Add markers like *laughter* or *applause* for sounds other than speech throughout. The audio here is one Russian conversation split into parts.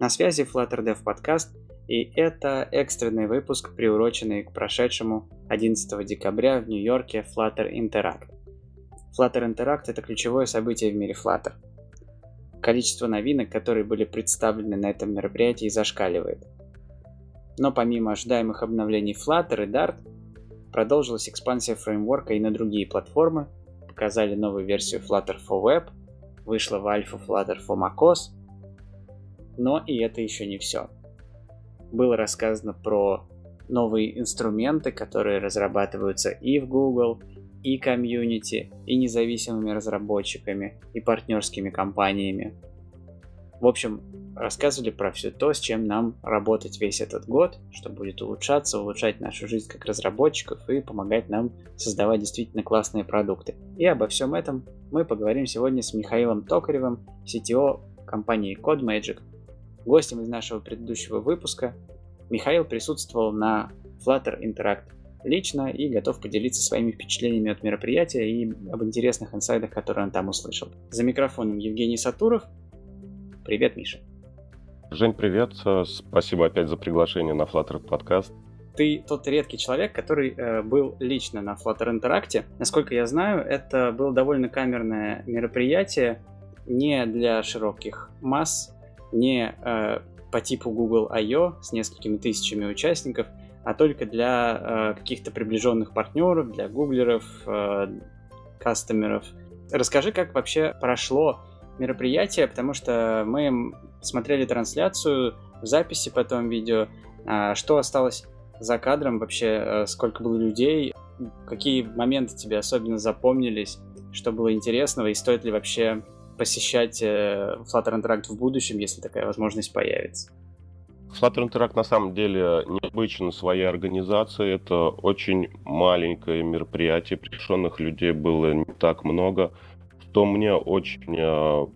На связи Flutter Dev подкаст, и это экстренный выпуск, приуроченный к прошедшему 11 декабря в Нью-Йорке Flutter Interact. Flutter Interact – это ключевое событие в мире Flutter. Количество новинок, которые были представлены на этом мероприятии, зашкаливает. Но помимо ожидаемых обновлений Flutter и Dart, продолжилась экспансия фреймворка и на другие платформы, показали новую версию Flutter for Web, вышла в альфа Flutter for macOS – но и это еще не все. Было рассказано про новые инструменты, которые разрабатываются и в Google, и комьюнити, и независимыми разработчиками, и партнерскими компаниями. В общем, рассказывали про все то, с чем нам работать весь этот год, что будет улучшаться, улучшать нашу жизнь как разработчиков и помогать нам создавать действительно классные продукты. И обо всем этом мы поговорим сегодня с Михаилом Токаревым, CTO компании CodeMagic, Гостем из нашего предыдущего выпуска Михаил присутствовал на Flutter Interact лично и готов поделиться своими впечатлениями от мероприятия и об интересных инсайдах, которые он там услышал. За микрофоном Евгений Сатуров. Привет, Миша. Жень, привет. Спасибо опять за приглашение на Flutter подкаст. Ты тот редкий человек, который э, был лично на Flutter Interact. Насколько я знаю, это было довольно камерное мероприятие, не для широких масс, не э, по типу Google I.O. с несколькими тысячами участников, а только для э, каких-то приближенных партнеров, для гуглеров, э, кастомеров. Расскажи, как вообще прошло мероприятие, потому что мы смотрели трансляцию, в записи потом видео, э, что осталось за кадром вообще, э, сколько было людей, какие моменты тебе особенно запомнились, что было интересного и стоит ли вообще посещать э, Flutter Interact в будущем, если такая возможность появится? Flutter Interact на самом деле необычен своей организацией. Это очень маленькое мероприятие, приглашенных людей было не так много. Что мне очень, э,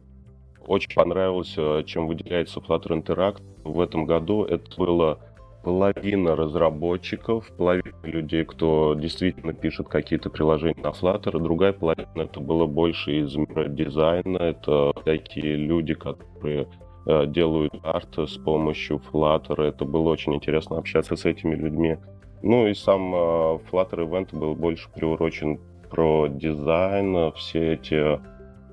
очень понравилось, э, чем выделяется Flutter Interact в этом году, это было половина разработчиков, половина людей, кто действительно пишет какие-то приложения на Flutter, другая половина это было больше из мира дизайна, это такие люди, которые э, делают арт с помощью Flutter. Это было очень интересно общаться с этими людьми. Ну и сам э, Flutter Event был больше приурочен про дизайн, все эти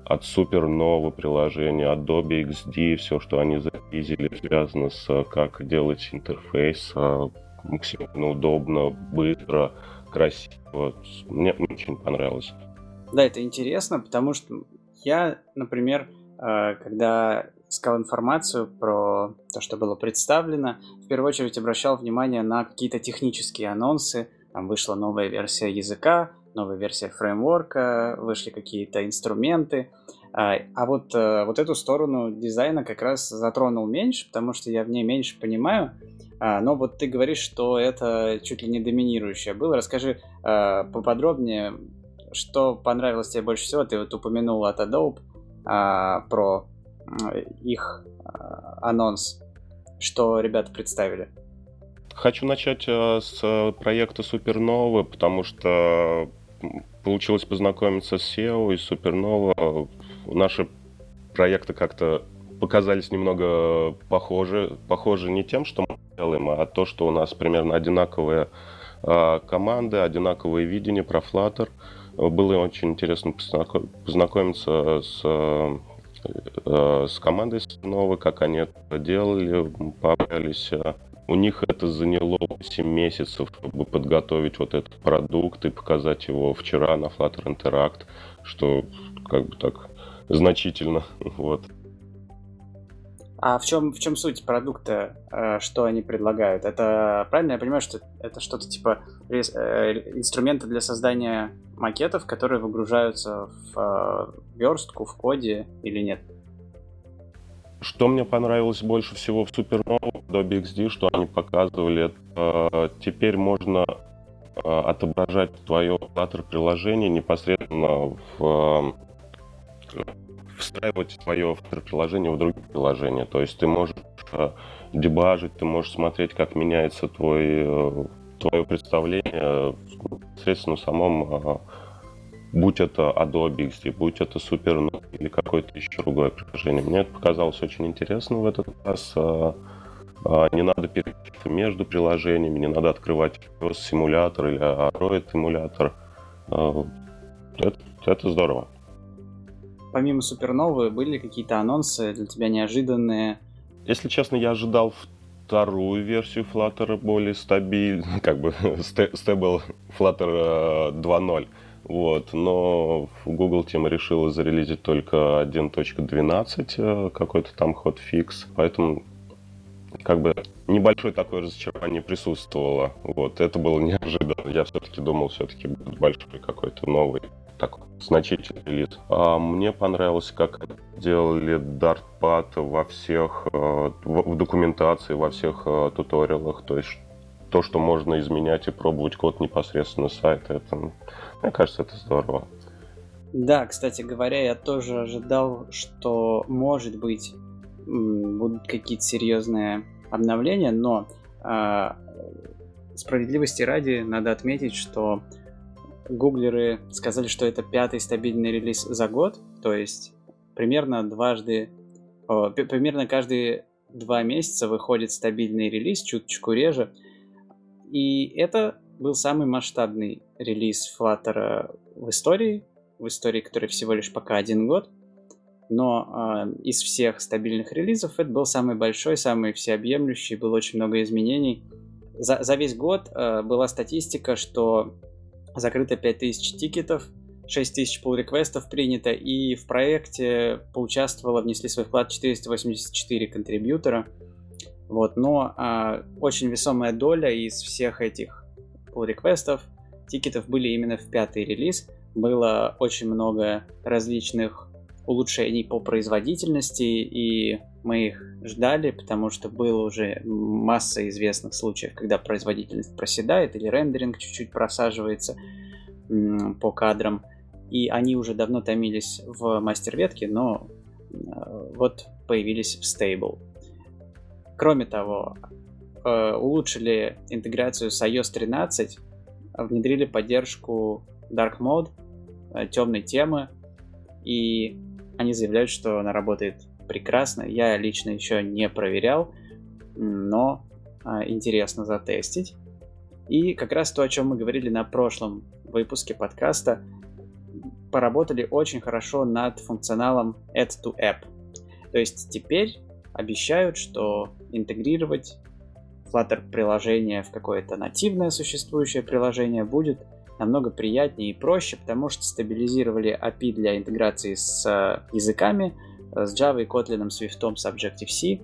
от супернового приложения, Adobe XD, все, что они запизили, связано с э, как делать интерфейс э, максимально удобно, быстро, красиво. Мне очень понравилось. Да, это интересно, потому что я, например, э, когда искал информацию про то, что было представлено, в первую очередь обращал внимание на какие-то технические анонсы. Там вышла новая версия языка, новая версия фреймворка, вышли какие-то инструменты. А, а вот, э, вот эту сторону дизайна как раз затронул меньше, потому что я в ней меньше понимаю. А, но вот ты говоришь, что это чуть ли не доминирующее было. Расскажи а, поподробнее, что понравилось тебе больше всего. Ты вот упомянул от Adobe про их анонс, что ребята представили. Хочу начать э, с проекта Супернова, потому что получилось познакомиться с SEO и Супернова. Наши проекты как-то показались немного похожи. Похожи не тем, что мы делаем, а то, что у нас примерно одинаковые э, команды, одинаковые видения про Flutter. Было очень интересно познакомиться с, э, с командой новой, как они это делали, пообщались у них это заняло 7 месяцев, чтобы подготовить вот этот продукт и показать его вчера на Flutter Interact, что как бы так значительно. Вот. А в чем, в чем суть продукта, э, что они предлагают? Это правильно я понимаю, что это что-то типа э, инструменты для создания макетов, которые выгружаются в э, верстку, в коде или нет? Что мне понравилось больше всего в Supernova, Adobe XD, что они показывали, это теперь можно отображать твое Flutter приложение непосредственно в встраивать Flutter приложение в другие приложения. То есть ты можешь э, дебажить, ты можешь смотреть, как меняется твой, э, твое представление непосредственно в самом будь это Adobe XD, будь это Supernova или какое-то еще другое приложение. Мне это показалось очень интересно в этот раз. Не надо переключиться между приложениями, не надо открывать симулятор или Android эмулятор. Это, это здорово. Помимо Суперновы, были какие-то анонсы для тебя неожиданные? Если честно, я ожидал вторую версию Flutter более стабильную, *laughs* как бы стабил Flutter 2.0. Вот, но Google тема решила зарелизить только 1.12, э, какой-то там ход фикс, поэтому как бы небольшое такое разочарование присутствовало. Вот, это было неожиданно. Я все-таки думал, все-таки будет большой какой-то новый такой значительный релиз. А мне понравилось, как делали Dartpad во всех, э, в, в документации, во всех э, туториалах. То есть то, что можно изменять и пробовать код непосредственно сайта, это, мне кажется, это здорово. Да, кстати говоря, я тоже ожидал, что, может быть, будут какие-то серьезные обновления, но э, справедливости ради надо отметить, что гуглеры сказали, что это пятый стабильный релиз за год, то есть примерно дважды, примерно каждые два месяца выходит стабильный релиз, чуточку реже. И это был самый масштабный релиз Flutter в истории, в истории, который всего лишь пока один год – но э, из всех стабильных релизов это был самый большой, самый всеобъемлющий, было очень много изменений. За, за весь год э, была статистика, что закрыто 5000 тикетов, 6000 pull реквестов принято, и в проекте поучаствовало, внесли свой вклад 484 контрибьютора. Вот, но э, очень весомая доля из всех этих pull реквестов тикетов были именно в пятый релиз. Было очень много различных улучшений по производительности, и мы их ждали, потому что было уже масса известных случаев, когда производительность проседает или рендеринг чуть-чуть просаживается по кадрам, и они уже давно томились в мастер-ветке, но э, вот появились в стейбл. Кроме того, э, улучшили интеграцию с iOS 13, внедрили поддержку Dark Mode, э, темной темы, и они заявляют, что она работает прекрасно. Я лично еще не проверял, но а, интересно затестить. И как раз то, о чем мы говорили на прошлом выпуске подкаста, поработали очень хорошо над функционалом Add to App. То есть теперь обещают, что интегрировать Flutter приложение в какое-то нативное существующее приложение будет намного приятнее и проще, потому что стабилизировали API для интеграции с э, языками, э, с Java и Kotlin, Swift, с Objective-C.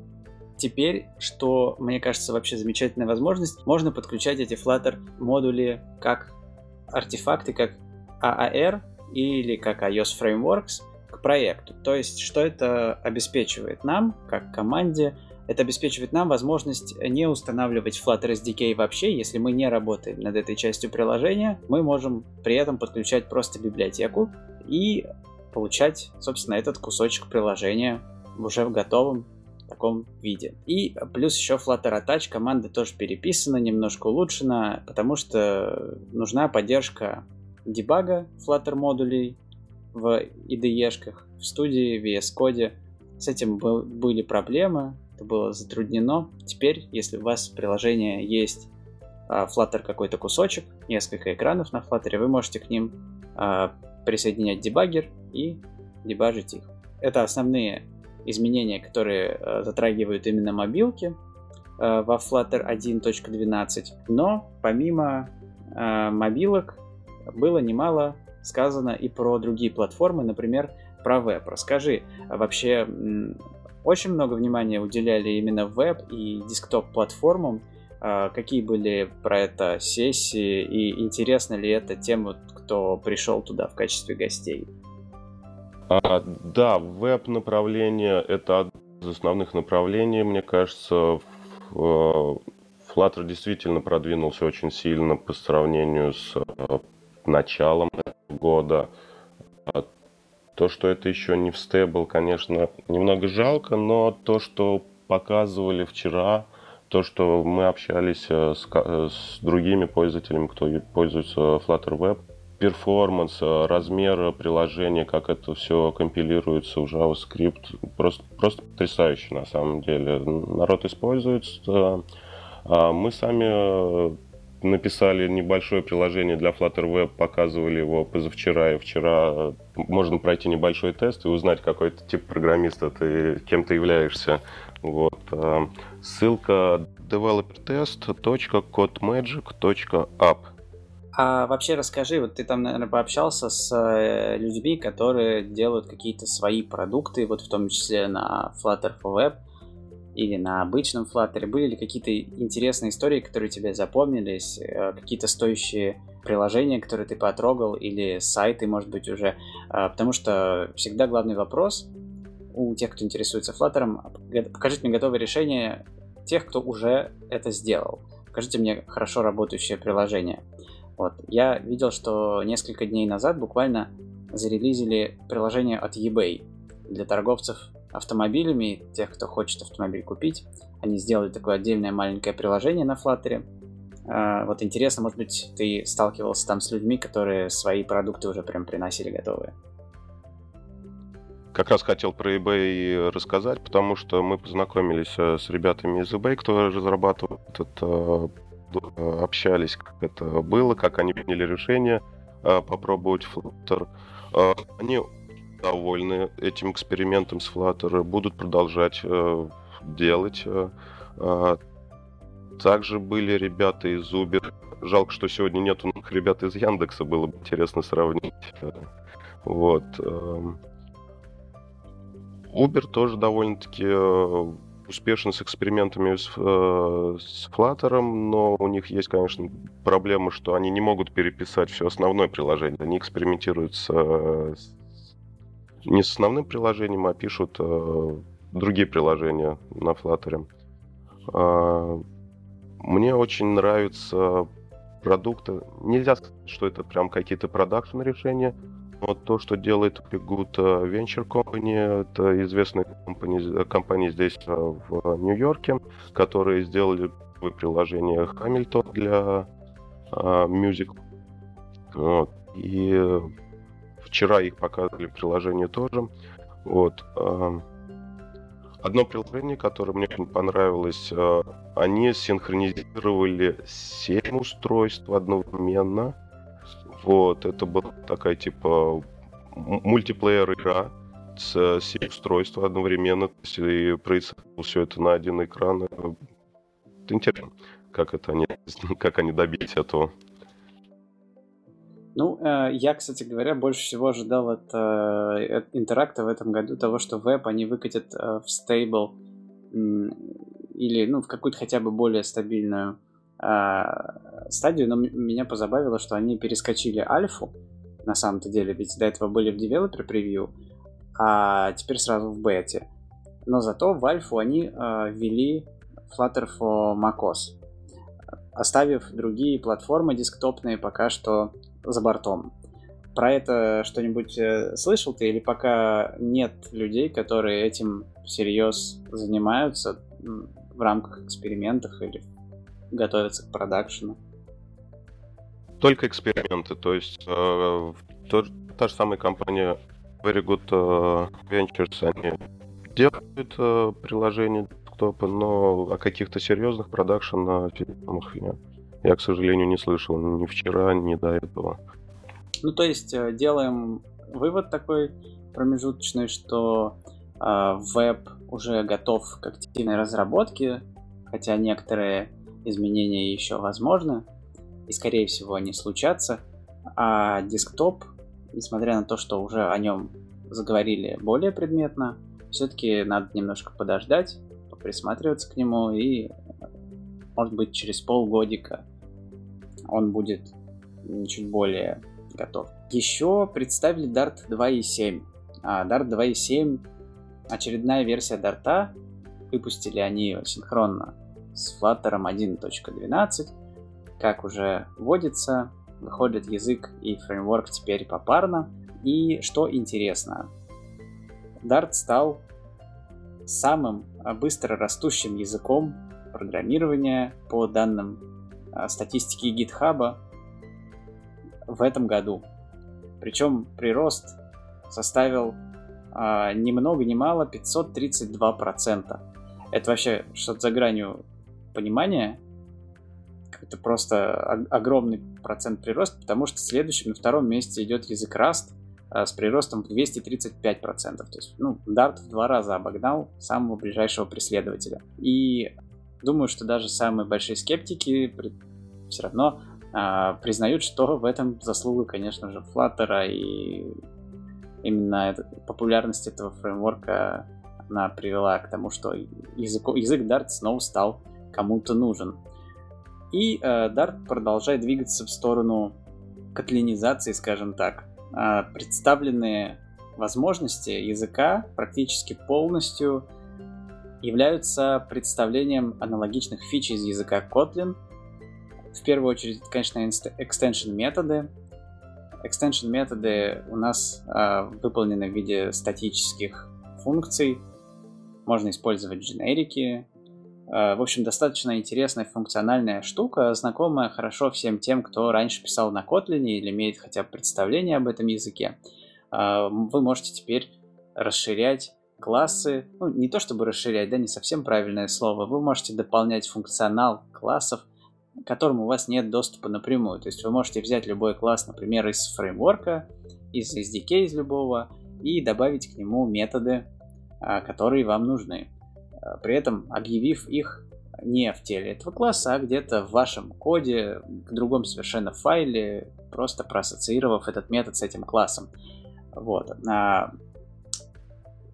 Теперь, что мне кажется вообще замечательная возможность, можно подключать эти Flutter модули как артефакты, как AAR или как iOS Frameworks к проекту. То есть, что это обеспечивает нам, как команде, это обеспечивает нам возможность не устанавливать Flutter SDK вообще, если мы не работаем над этой частью приложения. Мы можем при этом подключать просто библиотеку и получать, собственно, этот кусочек приложения уже в готовом таком виде. И плюс еще Flutter Attach команда тоже переписана, немножко улучшена, потому что нужна поддержка дебага Flutter модулей в IDE-шках, в студии, в VS Code. С этим были проблемы, это было затруднено. Теперь, если у вас в приложении есть а, Flutter какой-то кусочек, несколько экранов на Flutter, вы можете к ним а, присоединять дебаггер и дебажить их. Это основные изменения, которые а, затрагивают именно мобилки во Flutter 1.12. Но помимо мобилок было немало сказано и про другие платформы, например, про веб. Расскажи вообще, очень много внимания уделяли именно веб и десктоп-платформам. А, какие были про это сессии и интересно ли это тем, кто пришел туда в качестве гостей? А, да, веб-направление — это одно из основных направлений, мне кажется. Flutter действительно продвинулся очень сильно по сравнению с э, началом года. То, что это еще не в стейбл, конечно, немного жалко, но то, что показывали вчера, то, что мы общались э, с, э, с другими пользователями, кто пользуется Flutter Web, перформанс, размер приложения, как это все компилируется в JavaScript, просто, просто потрясающе на самом деле. Народ использует. А мы сами написали небольшое приложение для Flutter Web, показывали его позавчера и вчера. Можно пройти небольшой тест и узнать, какой ты тип программиста ты, кем ты являешься. Вот. Ссылка developertest.codemagic.app а вообще расскажи, вот ты там, наверное, пообщался с э, людьми, которые делают какие-то свои продукты, вот в том числе на Flutter for Web или на обычном Flutter. Были ли какие-то интересные истории, которые тебе запомнились, э, какие-то стоящие приложения, которые ты потрогал, или сайты, может быть, уже? Э, потому что всегда главный вопрос у тех, кто интересуется Flutter, покажите мне готовое решение тех, кто уже это сделал. Покажите мне хорошо работающее приложение. Вот. Я видел, что несколько дней назад буквально зарелизили приложение от eBay для торговцев автомобилями, тех, кто хочет автомобиль купить. Они сделали такое отдельное маленькое приложение на Flutter. А, вот интересно, может быть, ты сталкивался там с людьми, которые свои продукты уже прям приносили готовые. Как раз хотел про eBay рассказать, потому что мы познакомились э, с ребятами из eBay, кто разрабатывает этот э, Э, общались, как это было, как они приняли решение попробовать Flutter. Они довольны этим экспериментом с Flutter, будут продолжать делать. Также были ребята из Uber. Жалко, что сегодня нет у них ребят из Яндекса, было бы интересно сравнить. Вот. Эм. Uber тоже довольно-таки успешны с экспериментами с, э, с Flutter, но у них есть, конечно, проблема, что они не могут переписать все основное приложение. Они экспериментируют с, с не с основным приложением, а пишут э, другие приложения на Flutter. Э, мне очень нравятся продукты. Нельзя сказать, что это прям какие-то продакшн решения, вот то, что делает Good Venture Company, это известная компания, компания здесь э, в Нью-Йорке, которые сделали приложение Hamilton для uh, Music. Вот. И вчера их показывали приложение тоже. Вот. Uh, одно приложение, которое мне очень понравилось, uh, они синхронизировали 7 устройств одновременно вот, это была такая типа мультиплеер игра с 7 устройств одновременно, то есть и проецировал все это на один экран. Это интересно, как это они, *laughs* как они добились этого. Ну, э, я, кстати говоря, больше всего ожидал от э, интеракта в этом году того, что веб они выкатят э, в стейбл или ну, в какую-то хотя бы более стабильную стадию, но меня позабавило, что они перескочили альфу, на самом-то деле, ведь до этого были в девелопер превью, а теперь сразу в бете. Но зато в альфу они ввели Flutter for macOS, оставив другие платформы десктопные пока что за бортом. Про это что-нибудь э, слышал ты или пока нет людей, которые этим всерьез занимаются в рамках экспериментов или готовятся к продакшену? Только эксперименты, то есть э, то, та же самая компания Very Good э, Ventures, они делают э, приложения десктопа, но о каких-то серьезных продакшн фильмах я, к сожалению, не слышал ни вчера, ни до этого. Ну, то есть э, делаем вывод такой промежуточный, что э, веб уже готов к активной разработке, хотя некоторые изменения еще возможны, и скорее всего они случатся, а десктоп, несмотря на то, что уже о нем заговорили более предметно, все-таки надо немножко подождать, присматриваться к нему, и может быть через полгодика он будет чуть более готов. Еще представили Dart 2.7. А, Dart 2.7 очередная версия Dart. Выпустили они синхронно с Flutter 1.12. Как уже водится, выходит язык и фреймворк теперь попарно. И что интересно, Dart стал самым быстро растущим языком программирования по данным а, статистики GitHub. в этом году. Причем прирост составил а, ни много ни мало 532%. Это вообще что-то за гранью понимания. Это просто огромный процент прироста, потому что следующим на втором месте идет язык Rust а, с приростом в 235%. То есть, ну, Dart в два раза обогнал самого ближайшего преследователя. И думаю, что даже самые большие скептики все равно а, признают, что в этом заслуга, конечно же, Flutter и именно это, популярность этого фреймворка она привела к тому, что язык, язык Dart снова стал кому-то нужен. И э, Dart продолжает двигаться в сторону котлинизации, скажем так. Э, представленные возможности языка практически полностью являются представлением аналогичных фич из языка Kotlin. В первую очередь, конечно, extension методы. Extension методы у нас э, выполнены в виде статических функций. Можно использовать дженерики. Э, в общем, достаточно интересная функциональная штука, знакомая хорошо всем тем, кто раньше писал на Kotlin или имеет хотя бы представление об этом языке. Э, вы можете теперь расширять классы, ну, не то чтобы расширять, да, не совсем правильное слово, вы можете дополнять функционал классов – к которому у вас нет доступа напрямую. То есть вы можете взять любой класс, например, из фреймворка, из SDK из любого, и добавить к нему методы, а, которые вам нужны. А, при этом объявив их не в теле этого класса, а где-то в вашем коде, в другом совершенно файле, просто проассоциировав этот метод с этим классом. Вот.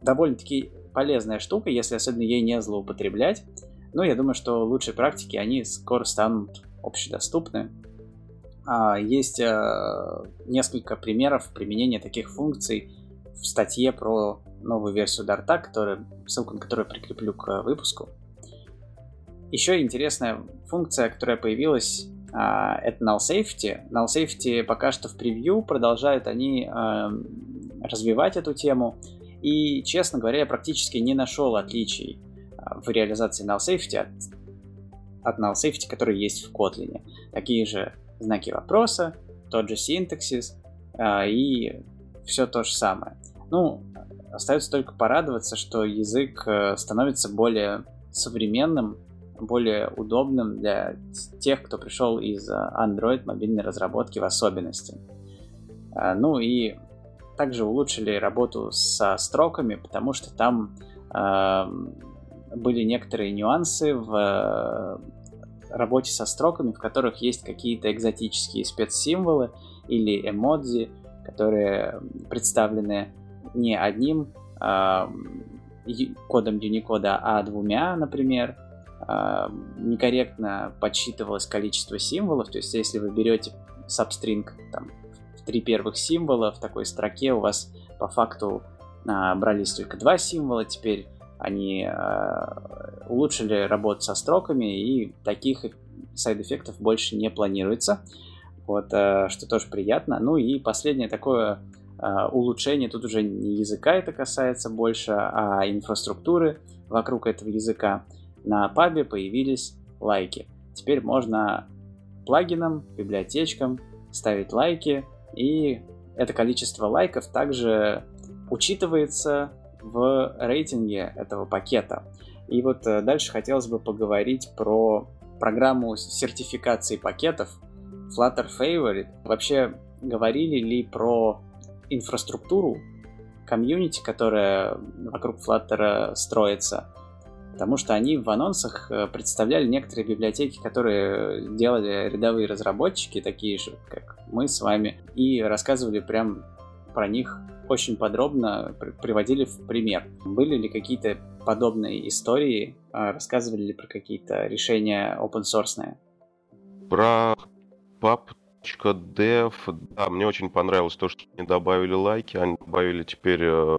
Довольно-таки полезная штука, если особенно ей не злоупотреблять. Но я думаю, что лучшие практики, они скоро станут общедоступны. А, есть э, несколько примеров применения таких функций в статье про новую версию Дарта, который, ссылку на которую прикреплю к выпуску. Еще интересная функция, которая появилась, а, это null safety. Null safety пока что в превью, продолжают они э, развивать эту тему. И, честно говоря, я практически не нашел отличий в реализации null safety от, от null safety, который есть в Kotlin. Такие же знаки вопроса, тот же синтаксис э, и все то же самое. Ну, остается только порадоваться, что язык э, становится более современным, более удобным для тех, кто пришел из Android мобильной разработки в особенности. Э, ну и также улучшили работу со строками, потому что там э, были некоторые нюансы в э, работе со строками, в которых есть какие-то экзотические спецсимволы или эмодзи, которые представлены не одним э, кодом Unicode, а двумя, например. Э, некорректно подсчитывалось количество символов, то есть если вы берете substring там, три первых символа в такой строке, у вас по факту э, брались только два символа, теперь они э, улучшили работу со строками, и таких сайд-эффектов больше не планируется. Вот, э, что тоже приятно. Ну и последнее такое э, улучшение, тут уже не языка это касается больше, а инфраструктуры вокруг этого языка. На пабе появились лайки. Теперь можно плагинам, библиотечкам ставить лайки, и это количество лайков также учитывается в рейтинге этого пакета. И вот э, дальше хотелось бы поговорить про программу сертификации пакетов Flutter Favorite. Вообще говорили ли про инфраструктуру комьюнити, которая вокруг Flutter строится? Потому что они в анонсах э, представляли некоторые библиотеки, которые делали рядовые разработчики, такие же, как мы с вами, и рассказывали прям про них очень подробно приводили в пример. Были ли какие-то подобные истории, а, рассказывали ли про какие-то решения open source? Про pub.dev, да, мне очень понравилось то, что они добавили лайки, они добавили теперь э,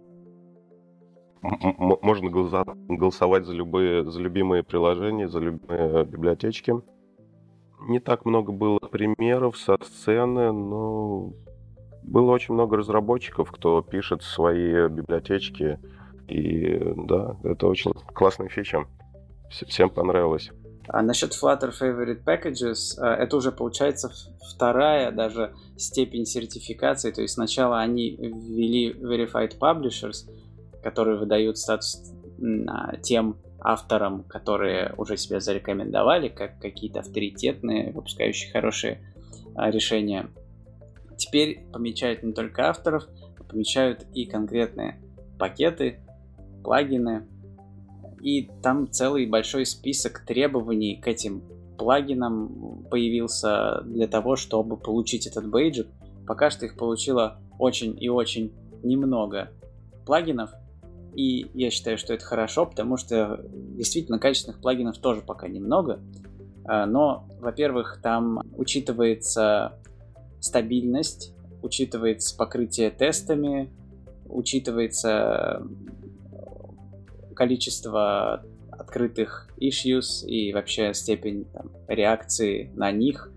можно голосовать за любые, за любимые приложения, за любимые библиотечки. Не так много было примеров со сцены, но было очень много разработчиков, кто пишет свои библиотечки. И да, это очень классная фича. Всем понравилось. А насчет Flutter Favorite Packages, э, это уже получается вторая даже степень сертификации. То есть сначала они ввели Verified Publishers, которые выдают статус тем авторам, которые уже себя зарекомендовали, как какие-то авторитетные, выпускающие хорошие а, решения. Теперь помечают не только авторов, а помечают и конкретные пакеты, плагины, и там целый большой список требований к этим плагинам появился для того, чтобы получить этот бейджик. Пока что их получило очень и очень немного плагинов, и я считаю, что это хорошо, потому что действительно качественных плагинов тоже пока немного. А, но, во-первых, там учитывается стабильность, учитывается покрытие тестами, учитывается количество открытых issues и вообще степень там, реакции на них.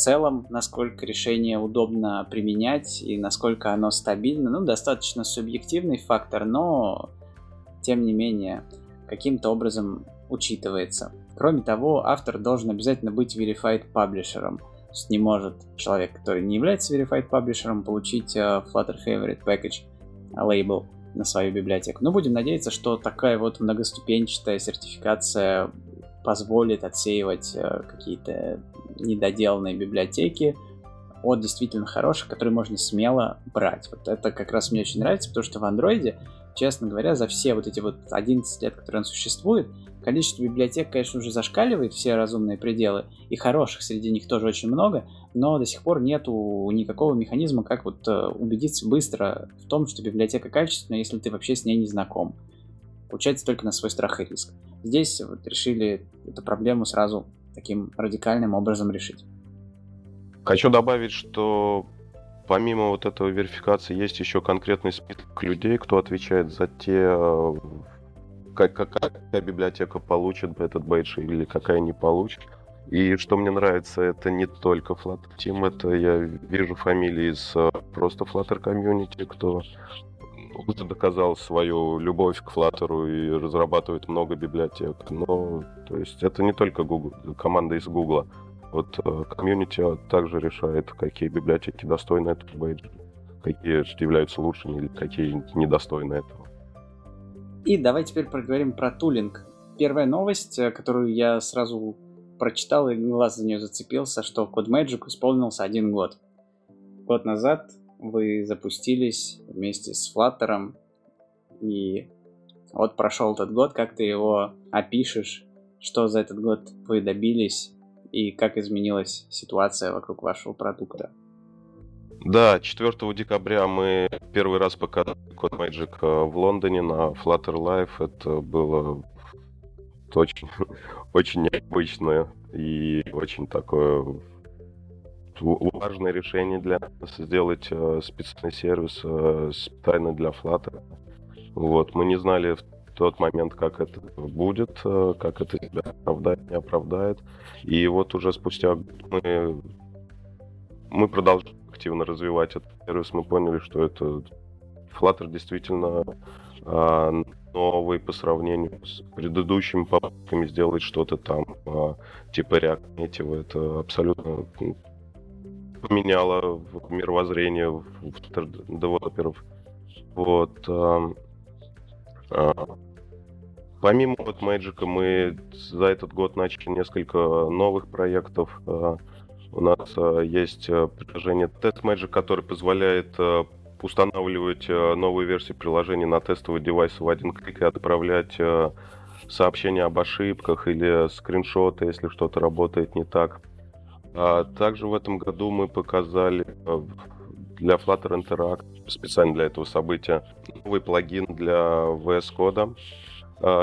Целом, насколько решение удобно применять и насколько оно стабильно, ну, достаточно субъективный фактор, но, тем не менее, каким-то образом учитывается. Кроме того, автор должен обязательно быть verified паблишером. Не может человек, который не является verified паблишером, получить uh, Flutter Favorite Package лейбл на свою библиотеку. Но будем надеяться, что такая вот многоступенчатая сертификация позволит отсеивать uh, какие-то недоделанные библиотеки от действительно хороших, которые можно смело брать. Вот это как раз мне очень нравится, потому что в андроиде, честно говоря, за все вот эти вот 11 лет, которые он существует, количество библиотек, конечно, уже зашкаливает все разумные пределы, и хороших среди них тоже очень много, но до сих пор нету никакого механизма, как вот э, убедиться быстро в том, что библиотека качественная, если ты вообще с ней не знаком. Получается только на свой страх и риск. Здесь вот решили эту проблему сразу таким радикальным образом решить. Хочу добавить, что помимо вот этого верификации есть еще конкретный список людей, кто отвечает за те, э, как, какая библиотека получит этот бейдж или какая не получит. И что мне нравится, это не только Flutter Team, это я вижу фамилии из э, просто Flutter Community, кто уже доказал свою любовь к Flutter и разрабатывает много библиотек. Но, то есть, это не только Google, команда из Google. Вот э, комьюнити также решает, какие библиотеки достойны этого бейджа, какие являются лучшими или какие недостойны этого. И давай теперь поговорим про тулинг. Первая новость, э, которую я сразу прочитал и глаз за нее зацепился, что CodeMagic исполнился один год. Год назад вы запустились вместе с Flutter, и вот прошел этот год, как ты его опишешь, что за этот год вы добились и как изменилась ситуация вокруг вашего продукта? Да, 4 декабря мы первый раз показали Code Magic э, в Лондоне на Flutter Live. Это было очень, *laughs* очень необычное и очень такое важное решение для нас сделать э, специальный сервис э, специально для Flutter. Вот, мы не знали в тот момент, как это будет, э, как это себя оправдает, не оправдает. И вот уже спустя мы, мы продолжаем активно развивать этот сервис, мы поняли, что это Flutter действительно новый по сравнению с предыдущими попытками сделать что-то там типа React Native. Это абсолютно поменяло мировоззрение в девелоперов. Вот. А, помимо вот Magic мы за этот год начали несколько новых проектов. У нас есть приложение Test Magic, которое позволяет устанавливать э, новые версии приложений на тестовый девайс в один клик и отправлять э, сообщения об ошибках или скриншоты, если что-то работает не так. А также в этом году мы показали э, для Flutter Interact, специально для этого события, новый плагин для VS Code,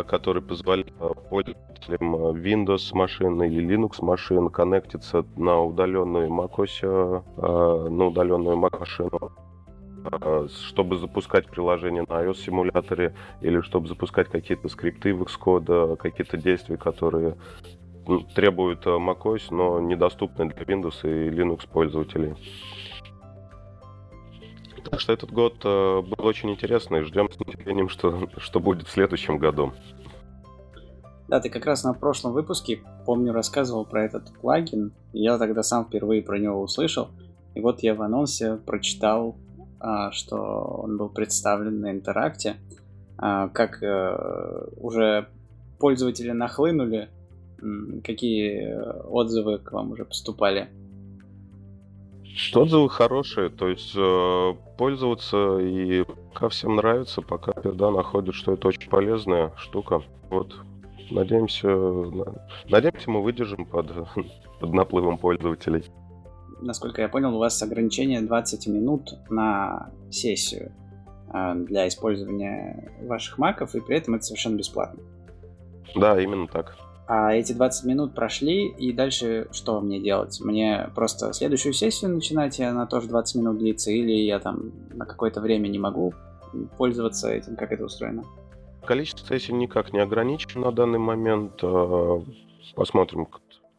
который позволяет пользователям Windows машин или Linux машин коннектиться на удаленную macOS, на удаленную Mac машину а, чтобы запускать приложение на iOS-симуляторе или чтобы запускать какие-то скрипты в Xcode, какие-то действия, которые требуют а, macOS, но недоступны для Windows и Linux пользователей. Так что этот год а, был очень интересный. Ждем с нетерпением, что, что будет в следующем году. Да, ты как раз на прошлом выпуске, помню, рассказывал про этот плагин. Я тогда сам впервые про него услышал. И вот я в анонсе прочитал, а, что он был представлен на интеракте. А, как э, уже пользователи нахлынули, какие отзывы к вам уже поступали? Отзывы хорошие, то есть э, пользоваться и пока всем нравится, пока да, находят, что это очень полезная штука. Вот Надеемся, надеемся, мы выдержим под, *laughs* под наплывом пользователей. Насколько я понял, у вас ограничение 20 минут на сессию а, для использования ваших маков, и при этом это совершенно бесплатно. Да, именно так. А эти 20 минут прошли, и дальше что мне делать? Мне просто следующую сессию начинать, и она тоже 20 минут длится, или я там на какое-то время не могу пользоваться этим, как это устроено? Количество сессий никак не ограничено на данный момент. А, посмотрим,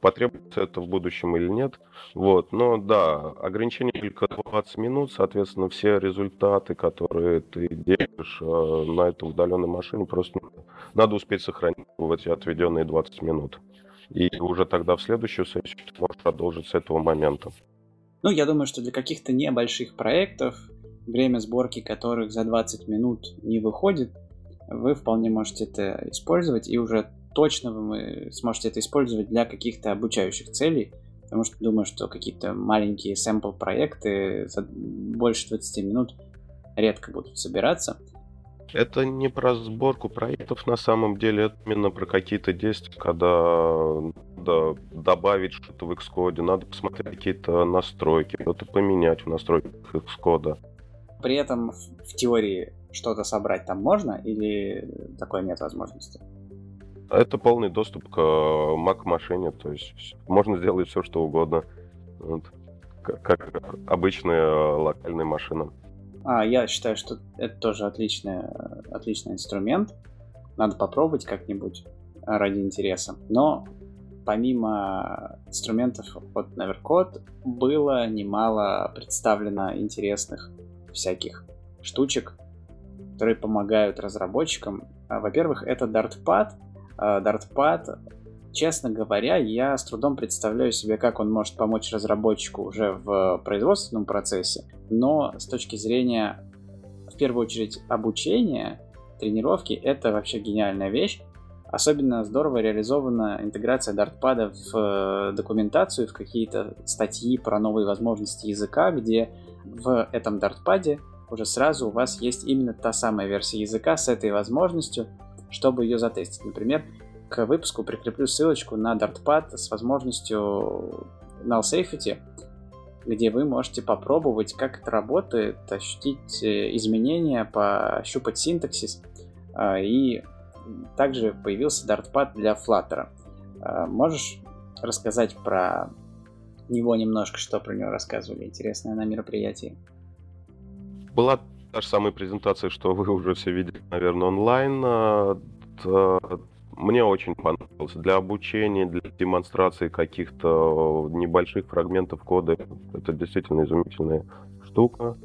потребуется это в будущем или нет. Вот. Но да, ограничение только 20 минут, соответственно, все результаты, которые ты делаешь а, на этой удаленной машине, просто надо успеть сохранить в эти отведенные 20 минут. И уже тогда в следующую сессию ты можешь продолжить с этого момента. Ну, я думаю, что для каких-то небольших проектов, время сборки которых за 20 минут не выходит, вы вполне можете это использовать, и уже точно вы сможете это использовать для каких-то обучающих целей, потому что думаю, что какие-то маленькие сэмпл проекты за больше 20 минут редко будут собираться. Это не про сборку проектов на самом деле, это именно про какие-то действия, когда надо добавить что-то в Xcode, надо посмотреть какие-то настройки, что-то поменять в настройках Xcode. При этом в теории что-то собрать там можно или такой нет возможности? Это полный доступ к э, Mac-машине, то есть можно сделать все, что угодно, вот, как, обычная э, локальная машина. А, я считаю, что это тоже отличный, отличный инструмент. Надо попробовать как-нибудь ради интереса. Но помимо инструментов от Nevercode было немало представлено интересных всяких штучек, которые помогают разработчикам. А, во-первых, это Dartpad. А, Dartpad, честно говоря, я с трудом представляю себе, как он может помочь разработчику уже в производственном процессе, но с точки зрения, в первую очередь, обучения, тренировки, это вообще гениальная вещь. Особенно здорово реализована интеграция Dartpad в э, документацию, в какие-то статьи про новые возможности языка, где в этом Dartpad уже сразу у вас есть именно та самая версия языка с этой возможностью, чтобы ее затестить. Например, к выпуску прикреплю ссылочку на Dartpad с возможностью null safety, где вы можете попробовать, как это работает, ощутить э, изменения, пощупать синтаксис. А, и также появился Dartpad для Flutter. А, можешь рассказать про него немножко, что про него рассказывали интересное на мероприятии? была та же самая презентация, что вы уже все видели, наверное, онлайн. А, мне очень понравилось. Для обучения, для демонстрации каких-то небольших фрагментов кода это действительно изумительная штука.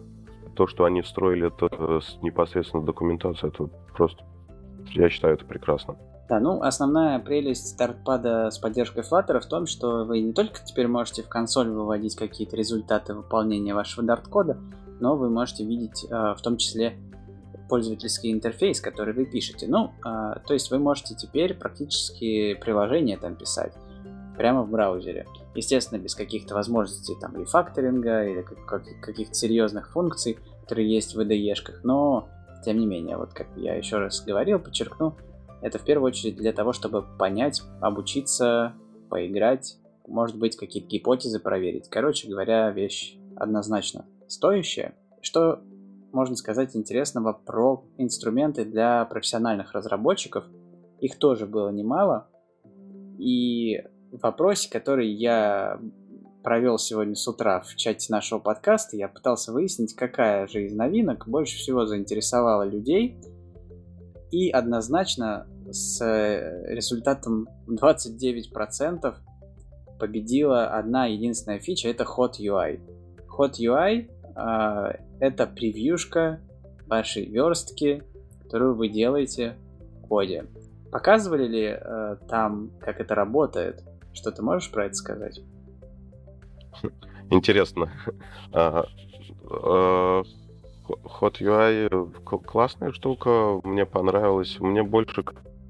То, что они встроили это с непосредственно документацией, это просто, я считаю, это прекрасно. Да, ну, основная прелесть стартпада с поддержкой Flutter в том, что вы не только теперь можете в консоль выводить какие-то результаты выполнения вашего Dart-кода, но вы можете видеть э, в том числе пользовательский интерфейс, который вы пишете. Ну, э, то есть вы можете теперь практически приложение там писать прямо в браузере. Естественно, без каких-то возможностей там рефакторинга или каких-то серьезных функций, которые есть в IDE-шках, но тем не менее, вот как я еще раз говорил, подчеркну, это в первую очередь для того, чтобы понять, обучиться, поиграть, может быть, какие-то гипотезы проверить. Короче говоря, вещь однозначно стоящее. Что можно сказать интересного про инструменты для профессиональных разработчиков? Их тоже было немало. И в вопросе, который я провел сегодня с утра в чате нашего подкаста, я пытался выяснить, какая же из новинок больше всего заинтересовала людей. И однозначно с результатом 29% победила одна единственная фича, это Hot UI. Hot UI это превьюшка вашей верстки, которую вы делаете в коде. Показывали ли э, там, как это работает? Что ты можешь про это сказать? Интересно. Hot UI классная штука, мне понравилось. Мне больше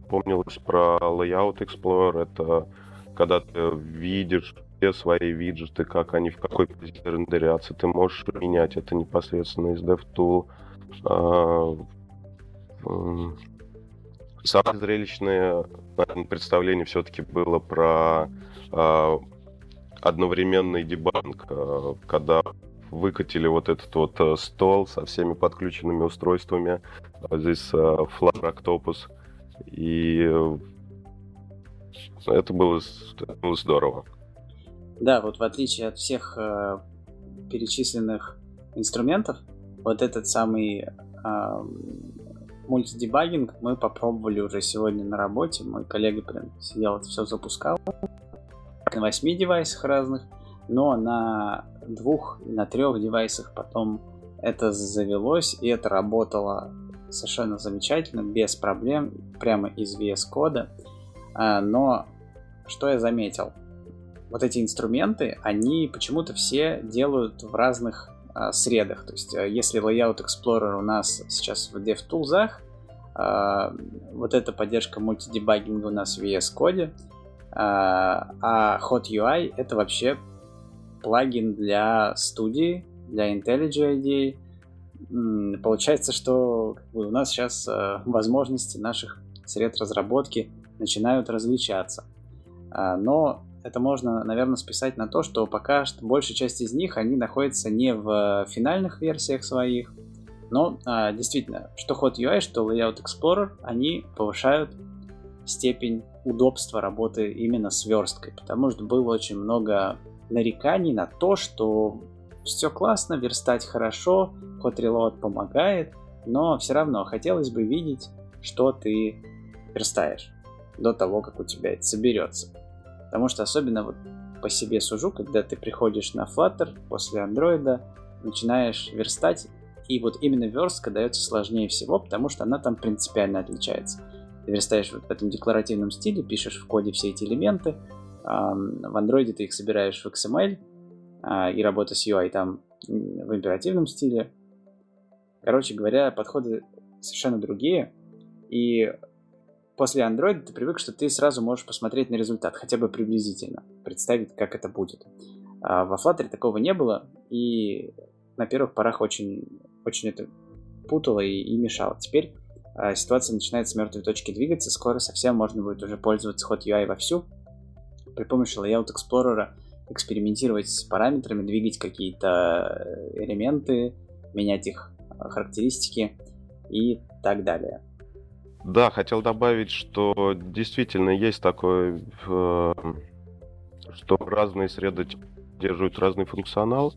помнилось про Layout Explorer. Это когда ты видишь все свои виджеты, как они в какой позиции рендерятся. Ты можешь менять это непосредственно из DevTool. Самое зрелищное представление все-таки было про э, одновременный дебанк, э, когда выкатили вот этот вот э, стол со всеми подключенными устройствами. Здесь э, Flutter Octopus. И э, это было, это было здорово. Да, вот в отличие от всех э, перечисленных инструментов, вот этот самый э, мультидебагинг мы попробовали уже сегодня на работе. Мой коллега прям сидел, это все запускал. На восьми девайсах разных, но на двух, на трех девайсах потом это завелось, и это работало совершенно замечательно, без проблем, прямо из VS кода. Но что я заметил? Вот эти инструменты, они почему-то все делают в разных а, средах. То есть, а, если Layout Explorer у нас сейчас в DevTools, а, вот эта поддержка мультидебагинга у нас в VS Code, а Hot UI это вообще плагин для студии, для IntelliJ IDEA. Получается, что у нас сейчас возможности наших сред разработки начинают различаться. Но это можно, наверное, списать на то, что пока что большая часть из них, они находятся не в финальных версиях своих, но а, действительно, что Hot UI, что Layout Explorer, они повышают степень удобства работы именно с версткой, потому что было очень много нареканий на то, что все классно, верстать хорошо, Hot Reload помогает, но все равно хотелось бы видеть, что ты верстаешь до того, как у тебя это соберется. Потому что особенно вот по себе сужу, когда ты приходишь на Flutter после андроида, начинаешь верстать, и вот именно верстка дается сложнее всего, потому что она там принципиально отличается. Ты верстаешь вот в этом декларативном стиле, пишешь в коде все эти элементы, в андроиде ты их собираешь в XML, а, и работа с UI там в императивном стиле. Короче говоря, подходы совершенно другие, и после Android ты привык, что ты сразу можешь посмотреть на результат, хотя бы приблизительно, представить, как это будет. А во Flutter такого не было, и на первых порах очень, очень это путало и, и мешало. Теперь а, ситуация начинает с мертвой точки двигаться, скоро совсем можно будет уже пользоваться Hot UI вовсю, при помощи Layout Explorer экспериментировать с параметрами, двигать какие-то э, элементы, менять их а, характеристики и так далее. Да, хотел добавить, что действительно есть такое, э, что разные среды держат разный функционал.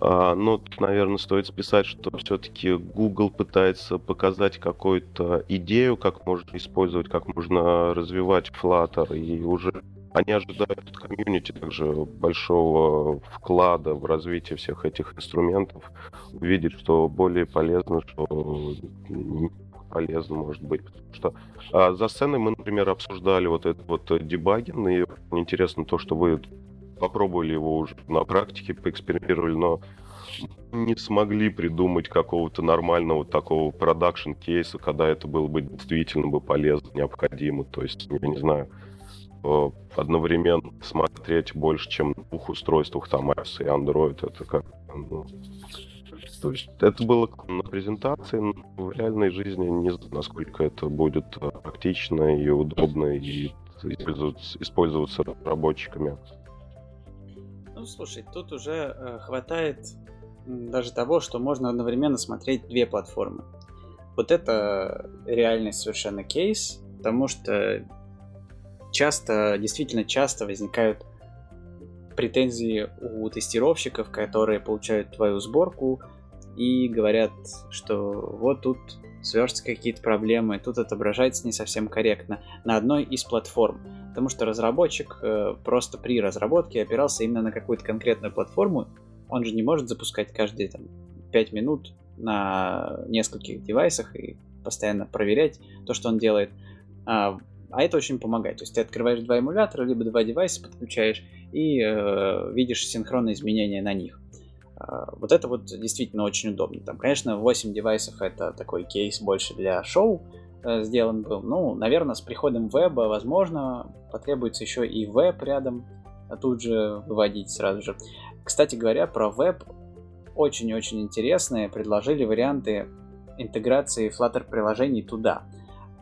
А, но, наверное, стоит списать, что все-таки Google пытается показать какую-то идею, как можно использовать, как можно развивать Flutter, и уже они ожидают от комьюнити также большого вклада в развитие всех этих инструментов, увидеть, что более полезно, что полезно может быть. Потому что а, за сценой мы, например, обсуждали вот этот вот дебагин, и интересно то, что вы попробовали его уже на практике, поэкспериментировали, но не смогли придумать какого-то нормального такого продакшн кейса, когда это было бы действительно бы полезно, необходимо. То есть, я не знаю, э, одновременно смотреть больше, чем на двух устройствах, там iOS и Android, это как ну, то есть это было на презентации, но в реальной жизни не знаю, насколько это будет э, практично и удобно и использоваться, использоваться разработчиками. Ну, слушай, тут уже э, хватает даже того, что можно одновременно смотреть две платформы. Вот это реальный совершенно кейс, потому что часто, действительно часто возникают претензии у тестировщиков, которые получают твою сборку, и говорят, что вот тут с какие-то проблемы, тут отображается не совсем корректно на одной из платформ. Потому что разработчик э, просто при разработке опирался именно на какую-то конкретную платформу. Он же не может запускать каждые там, 5 минут на нескольких девайсах и постоянно проверять то, что он делает. А, а это очень помогает. То есть ты открываешь два эмулятора, либо два девайса подключаешь и э, видишь синхронные изменения на них. А, вот это вот действительно очень удобно. Там, конечно, 8 девайсов это такой кейс больше для шоу э, сделан был. Ну, наверное, с приходом веба, возможно, потребуется еще и веб рядом тут же выводить сразу же. Кстати говоря, про веб очень-очень интересные предложили варианты интеграции Flutter приложений туда.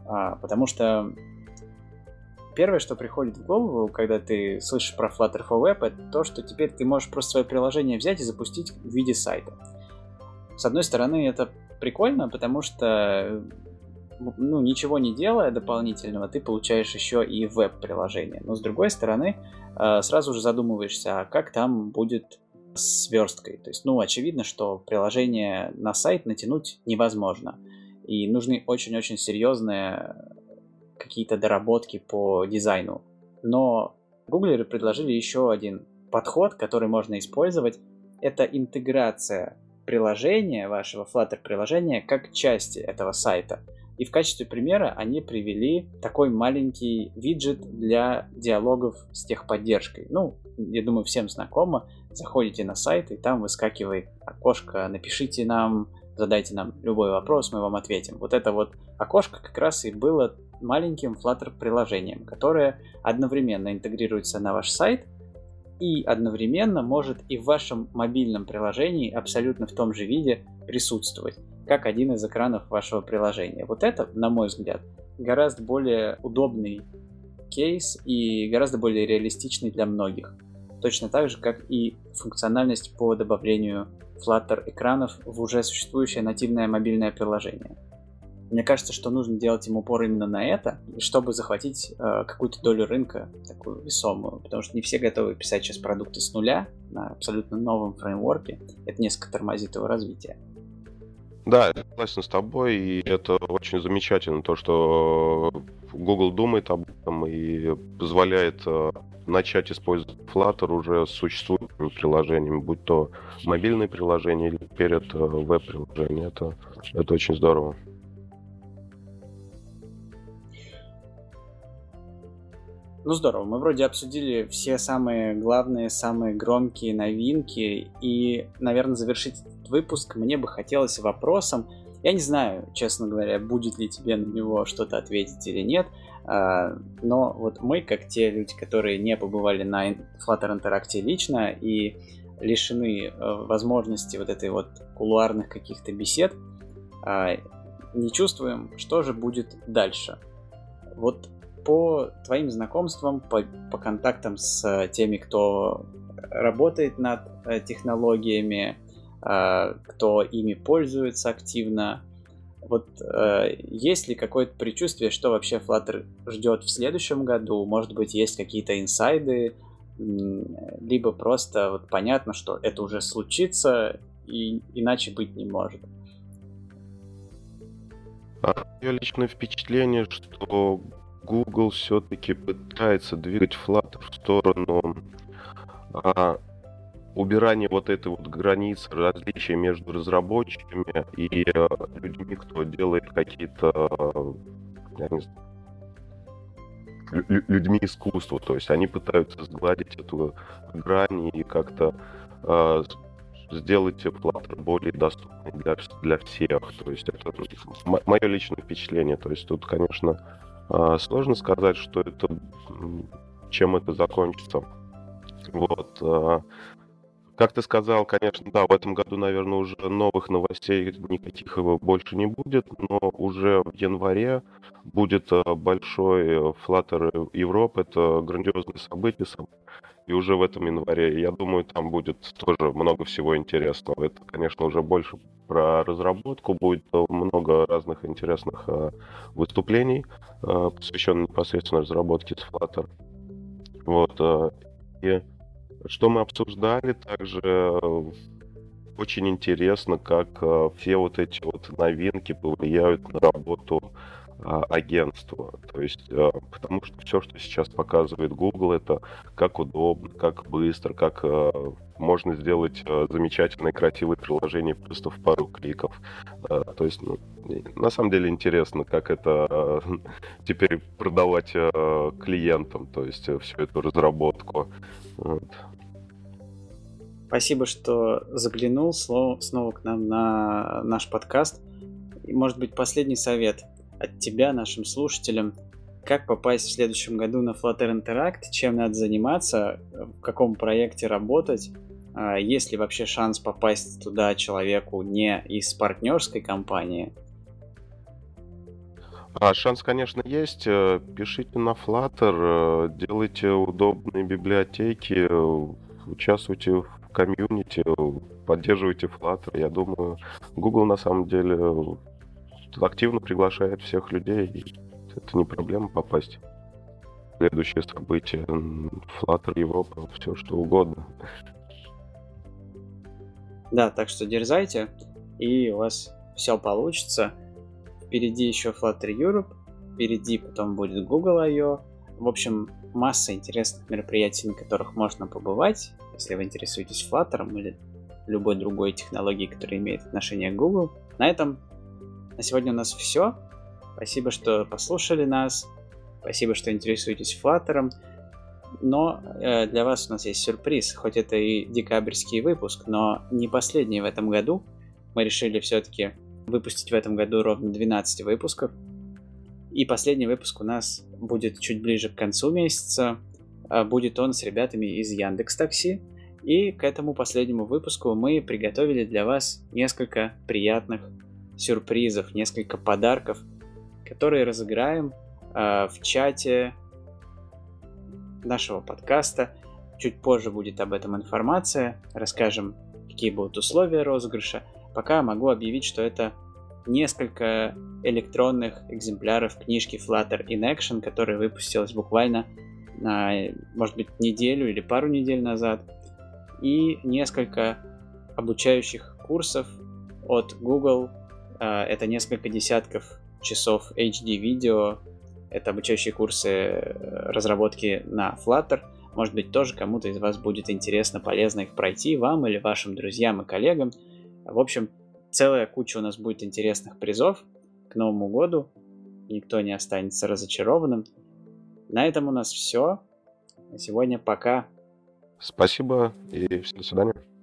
А, потому что первое, что приходит в голову, когда ты слышишь про Flutter for Web, это то, что теперь ты можешь просто свое приложение взять и запустить в виде сайта. С одной стороны, это прикольно, потому что ну, ничего не делая дополнительного, ты получаешь еще и веб-приложение. Но с другой стороны, э, сразу же задумываешься, а как там будет с версткой. То есть, ну, очевидно, что приложение на сайт натянуть невозможно. И нужны очень-очень серьезные какие-то доработки по дизайну. Но гуглеры предложили еще один подход, который можно использовать. Это интеграция приложения, вашего Flutter приложения, как части этого сайта. И в качестве примера они привели такой маленький виджет для диалогов с техподдержкой. Ну, я думаю, всем знакомо. Заходите на сайт, и там выскакивает окошко «Напишите нам задайте нам любой вопрос, мы вам ответим. Вот это вот окошко как раз и было маленьким Flutter приложением, которое одновременно интегрируется на ваш сайт и одновременно может и в вашем мобильном приложении абсолютно в том же виде присутствовать, как один из экранов вашего приложения. Вот это, на мой взгляд, гораздо более удобный кейс и гораздо более реалистичный для многих. Точно так же, как и функциональность по добавлению Flutter экранов в уже существующее нативное мобильное приложение. Мне кажется, что нужно делать им упор именно на это, чтобы захватить э, какую-то долю рынка, такую весомую, потому что не все готовы писать сейчас продукты с нуля на абсолютно новом фреймворке. Это несколько тормозит его развитие. Да, я согласен с тобой, и это очень замечательно, то, что Google думает об этом и позволяет э, начать использовать Flutter уже с существующими приложениями, будь то мобильные приложения или перед э, веб-приложения. Это, это очень здорово. Ну здорово, мы вроде обсудили все самые главные, самые громкие новинки, и, наверное, завершить этот выпуск мне бы хотелось вопросом. Я не знаю, честно говоря, будет ли тебе на него что-то ответить или нет, но вот мы, как те люди, которые не побывали на Flutter Interact лично и лишены э, возможности вот этой вот кулуарных каких-то бесед, а, не чувствуем, что же будет дальше. Вот по твоим знакомствам, по, по контактам с теми, кто работает над э, технологиями, а, кто ими пользуется активно, вот э, есть ли какое-то предчувствие, что вообще Flutter ждет в следующем году? Может быть, есть какие-то инсайды, либо просто вот понятно, что это уже случится и иначе быть не может. Мое личное впечатление, что Google все-таки пытается двигать Flutter в сторону а, убирание вот этой вот границы, различия между разработчиками и э, людьми, кто делает какие-то я не знаю, людьми искусства. То есть они пытаются сгладить эту грань и как-то э, сделать Flutter более доступной для, для всех. То есть это мое личное впечатление. То есть тут, конечно, э, сложно сказать, что это чем это закончится. Вот. Э, как ты сказал, конечно, да, в этом году, наверное, уже новых новостей никаких его больше не будет, но уже в январе будет э, большой э, Flutter Европа, это грандиозное событие, и уже в этом январе, я думаю, там будет тоже много всего интересного. Это, конечно, уже больше про разработку, будет много разных интересных э, выступлений, посвященных непосредственно разработке с Flutter. Вот, и что мы обсуждали также, э, очень интересно, как э, все вот эти вот новинки повлияют на работу а, агентства. То есть, э, потому что все, что сейчас показывает Google, это как удобно, как быстро, как можно сделать замечательное красивое приложение просто в пару кликов. То есть, ну, на самом деле интересно, как это *laughs* теперь продавать клиентам, то есть всю эту разработку. Вот. Спасибо, что заглянул снова к нам на наш подкаст. И, может быть, последний совет от тебя, нашим слушателям. Как попасть в следующем году на Flutter Interact, чем надо заниматься, в каком проекте работать, а, есть ли вообще шанс попасть туда человеку не из партнерской компании? А, шанс, конечно, есть. Э, пишите на Flutter, э, делайте удобные библиотеки, участвуйте в комьюнити, поддерживайте Flutter. Я думаю, Google на самом деле активно приглашает всех людей. Это не проблема попасть следующее событие. Flutter, Европа, все что угодно. Да, так что дерзайте, и у вас все получится. Впереди еще Flutter Europe, впереди потом будет Google I.O. В общем, масса интересных мероприятий, на которых можно побывать, если вы интересуетесь Flutter или любой другой технологией, которая имеет отношение к Google. На этом на сегодня у нас все. Спасибо, что послушали нас. Спасибо, что интересуетесь Flutter. Но э, для вас у нас есть сюрприз, хоть это и декабрьский выпуск, но не последний в этом году. Мы решили все-таки выпустить в этом году ровно 12 выпусков. И последний выпуск у нас будет чуть ближе к концу месяца. А будет он с ребятами из Яндекс Такси. И к этому последнему выпуску мы приготовили для вас несколько приятных сюрпризов, несколько подарков, которые разыграем э, в чате нашего подкаста. Чуть позже будет об этом информация. Расскажем, какие будут условия розыгрыша. Пока могу объявить, что это несколько электронных экземпляров книжки Flutter in Action, которая выпустилась буквально может быть, неделю или пару недель назад. И несколько обучающих курсов от Google. А, это несколько десятков часов HD-видео это обучающие курсы э, разработки на Flutter. Может быть, тоже кому-то из вас будет интересно, полезно их пройти, вам или вашим друзьям и коллегам. В общем, целая куча у нас будет интересных призов к Новому году. Никто не останется разочарованным. На этом у нас все. На сегодня пока. Спасибо и до свидания.